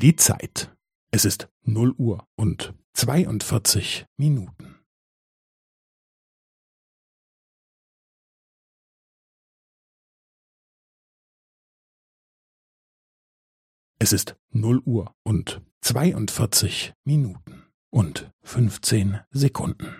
Die Zeit. Es ist null Uhr und zweiundvierzig Minuten. Es ist null Uhr und zweiundvierzig Minuten und fünfzehn Sekunden.